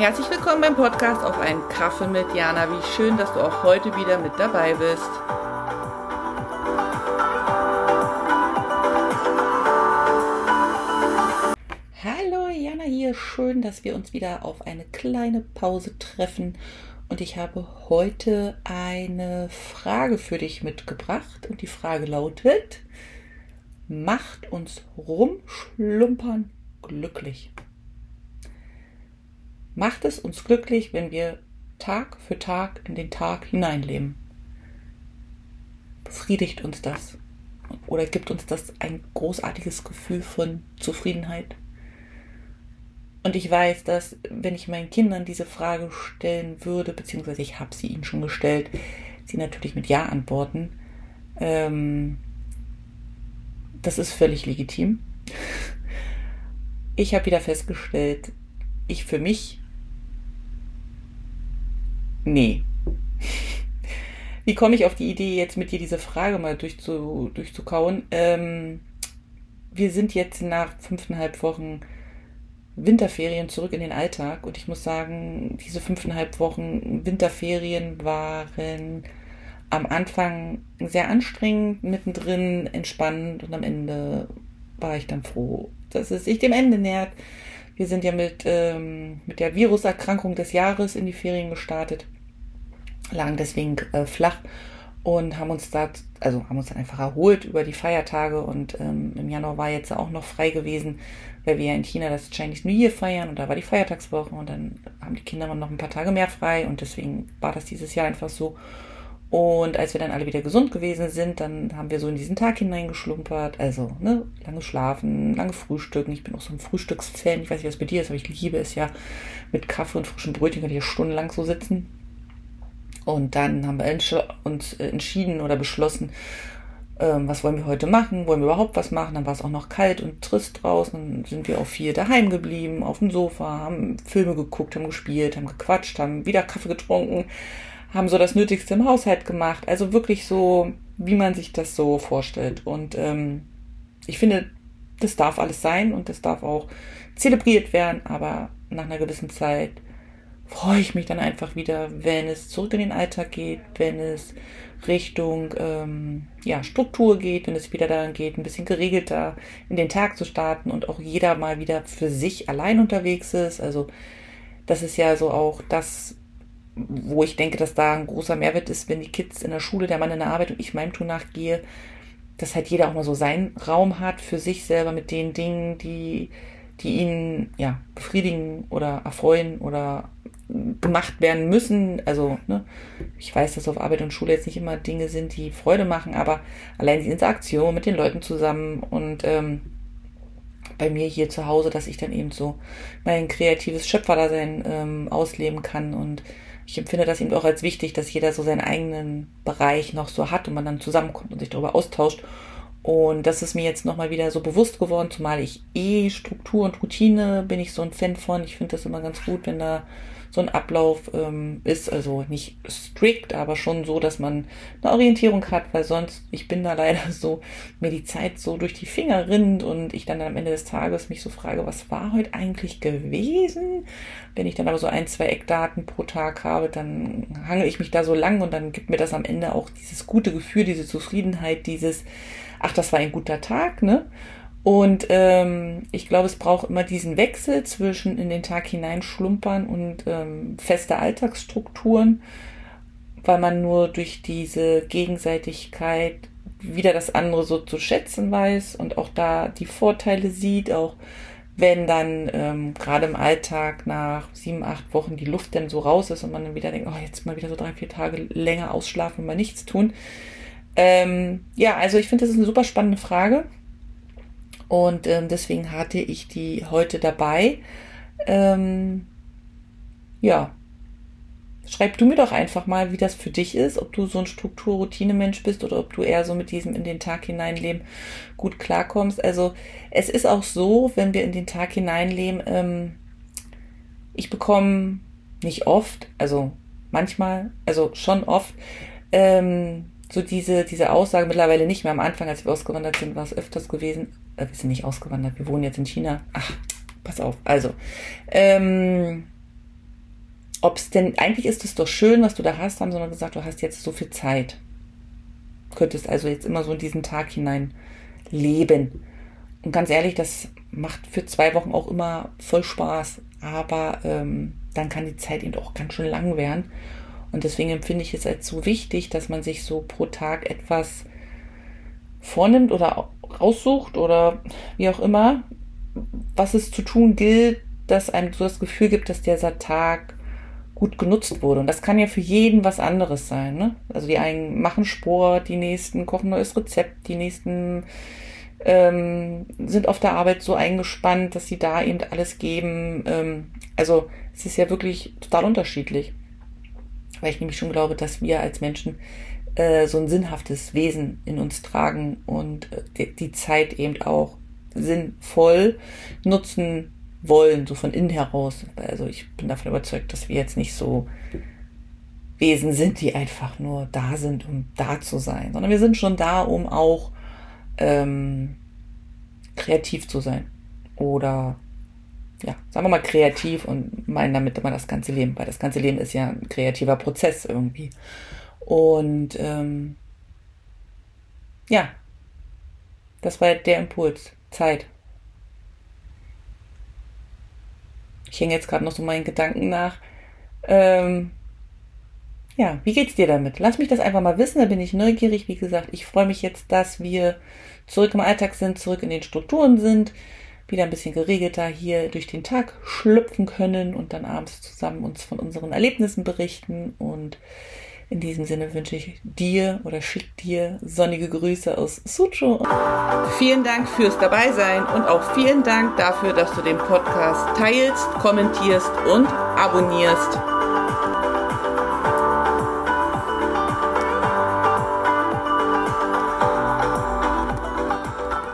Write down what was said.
Herzlich willkommen beim Podcast auf einen Kaffee mit Jana. Wie schön, dass du auch heute wieder mit dabei bist. Hallo Jana hier, schön, dass wir uns wieder auf eine kleine Pause treffen. Und ich habe heute eine Frage für dich mitgebracht. Und die Frage lautet, macht uns rumschlumpern glücklich? Macht es uns glücklich, wenn wir Tag für Tag in den Tag hineinleben? Befriedigt uns das? Oder gibt uns das ein großartiges Gefühl von Zufriedenheit? Und ich weiß, dass wenn ich meinen Kindern diese Frage stellen würde, beziehungsweise ich habe sie ihnen schon gestellt, sie natürlich mit Ja antworten. Ähm, das ist völlig legitim. Ich habe wieder festgestellt, ich für mich nee. Wie komme ich auf die Idee, jetzt mit dir diese Frage mal durchzu, durchzukauen? Ähm, wir sind jetzt nach fünfeinhalb Wochen Winterferien zurück in den Alltag und ich muss sagen, diese fünfeinhalb Wochen Winterferien waren am Anfang sehr anstrengend, mittendrin entspannend und am Ende war ich dann froh, dass es sich dem Ende nähert. Wir sind ja mit, ähm, mit der Viruserkrankung des Jahres in die Ferien gestartet, lagen deswegen äh, flach und haben uns da, also haben uns dann einfach erholt über die Feiertage und ähm, im Januar war jetzt auch noch frei gewesen, weil wir ja in China das Chinese New Year feiern und da war die Feiertagswoche und dann haben die Kinder noch ein paar Tage mehr frei und deswegen war das dieses Jahr einfach so. Und als wir dann alle wieder gesund gewesen sind, dann haben wir so in diesen Tag hineingeschlumpert. Also, ne, lange schlafen, lange frühstücken. Ich bin auch so ein Frühstücksfan. Ich weiß nicht, was bei dir ist, aber ich liebe es ja. Mit Kaffee und frischen Brötchen kann ich ja stundenlang so sitzen. Und dann haben wir uns entschieden oder beschlossen, ähm, was wollen wir heute machen? Wollen wir überhaupt was machen? Dann war es auch noch kalt und trist draußen. Dann sind wir auf vier daheim geblieben, auf dem Sofa, haben Filme geguckt, haben gespielt, haben gequatscht, haben wieder Kaffee getrunken haben so das Nötigste im Haushalt gemacht. Also wirklich so, wie man sich das so vorstellt. Und ähm, ich finde, das darf alles sein und das darf auch zelebriert werden, aber nach einer gewissen Zeit freue ich mich dann einfach wieder, wenn es zurück in den Alltag geht, wenn es Richtung ähm, ja, Struktur geht, wenn es wieder daran geht, ein bisschen geregelter in den Tag zu starten und auch jeder mal wieder für sich allein unterwegs ist. Also das ist ja so auch das, wo ich denke, dass da ein großer Mehrwert ist, wenn die Kids in der Schule, der Mann in der Arbeit und ich meinem Tour nachgehe, dass halt jeder auch mal so seinen Raum hat für sich selber mit den Dingen, die, die ihn ja befriedigen oder erfreuen oder gemacht werden müssen. Also, ne, ich weiß, dass auf Arbeit und Schule jetzt nicht immer Dinge sind, die Freude machen, aber allein die Interaktion mit den Leuten zusammen und ähm, bei mir hier zu Hause, dass ich dann eben so mein kreatives Schöpferdasein ähm, ausleben kann und ich empfinde das eben auch als wichtig, dass jeder so seinen eigenen Bereich noch so hat und man dann zusammenkommt und sich darüber austauscht. Und das ist mir jetzt nochmal wieder so bewusst geworden, zumal ich eh Struktur und Routine bin ich so ein Fan von. Ich finde das immer ganz gut, wenn da so ein Ablauf ähm, ist. Also nicht strikt, aber schon so, dass man eine Orientierung hat, weil sonst, ich bin da leider so, mir die Zeit so durch die Finger rinnt und ich dann am Ende des Tages mich so frage, was war heute eigentlich gewesen? Wenn ich dann aber so ein, zwei Eckdaten pro Tag habe, dann hange ich mich da so lang und dann gibt mir das am Ende auch dieses gute Gefühl, diese Zufriedenheit, dieses, ach, das war ein guter Tag, ne? Und ähm, ich glaube, es braucht immer diesen Wechsel zwischen in den Tag hineinschlumpern und ähm, feste Alltagsstrukturen, weil man nur durch diese Gegenseitigkeit wieder das andere so zu schätzen weiß und auch da die Vorteile sieht, auch wenn dann ähm, gerade im Alltag nach sieben, acht Wochen die Luft dann so raus ist und man dann wieder denkt, oh, jetzt mal wieder so drei, vier Tage länger ausschlafen und mal nichts tun. Ähm, ja, also ich finde, das ist eine super spannende Frage und ähm, deswegen hatte ich die heute dabei. Ähm, ja, schreib du mir doch einfach mal, wie das für dich ist, ob du so ein Struktur-Routine-Mensch bist oder ob du eher so mit diesem in den Tag hineinleben gut klarkommst. Also es ist auch so, wenn wir in den Tag hineinleben, ähm, ich bekomme nicht oft, also manchmal, also schon oft, ähm, so diese, diese Aussage mittlerweile nicht mehr. Am Anfang, als wir ausgewandert sind, war es öfters gewesen. Äh, wir sind nicht ausgewandert, wir wohnen jetzt in China. Ach, pass auf. Also, ähm, ob es denn, eigentlich ist es doch schön, was du da hast, haben sie mal gesagt, du hast jetzt so viel Zeit. Könntest also jetzt immer so in diesen Tag hinein leben. Und ganz ehrlich, das macht für zwei Wochen auch immer voll Spaß. Aber ähm, dann kann die Zeit eben auch ganz schön lang werden. Und deswegen empfinde ich es als so wichtig, dass man sich so pro Tag etwas vornimmt oder raussucht oder wie auch immer, was es zu tun gilt, dass einem so das Gefühl gibt, dass dieser Tag gut genutzt wurde. Und das kann ja für jeden was anderes sein. Ne? Also die einen machen Sport, die nächsten kochen neues Rezept, die nächsten ähm, sind auf der Arbeit so eingespannt, dass sie da eben alles geben. Ähm, also es ist ja wirklich total unterschiedlich. Weil ich nämlich schon glaube, dass wir als Menschen äh, so ein sinnhaftes Wesen in uns tragen und äh, die, Zeit eben auch sinnvoll nutzen wollen, so von innen heraus. Also ich bin davon überzeugt, dass wir jetzt nicht so Wesen sind, die einfach nur da sind, um da zu sein, sondern wir sind schon da, um auch ähm, kreativ zu sein. Oder ja, sagen wir mal kreativ und meinen damit immer das ganze Leben, weil das ganze Leben ist ja ein kreativer Prozess irgendwie. Und ähm, ja, das war der Impuls. Zeit. Ich hänge jetzt gerade noch so meinen Gedanken nach. Ähm, ja, wie geht's dir damit? Lass mich das einfach mal wissen, da bin ich neugierig. Wie gesagt, ich freue mich jetzt, dass wir zurück im Alltag sind, zurück in den Strukturen sind, wieder ein bisschen geregelter hier durch den Tag schlüpfen können und dann abends zusammen uns von unseren Erlebnissen berichten und in diesem Sinne wünsche ich dir oder schick dir sonnige Grüße aus Sucho. Vielen Dank fürs Dabeisein und auch vielen Dank dafür, dass du den Podcast teilst, kommentierst und abonnierst.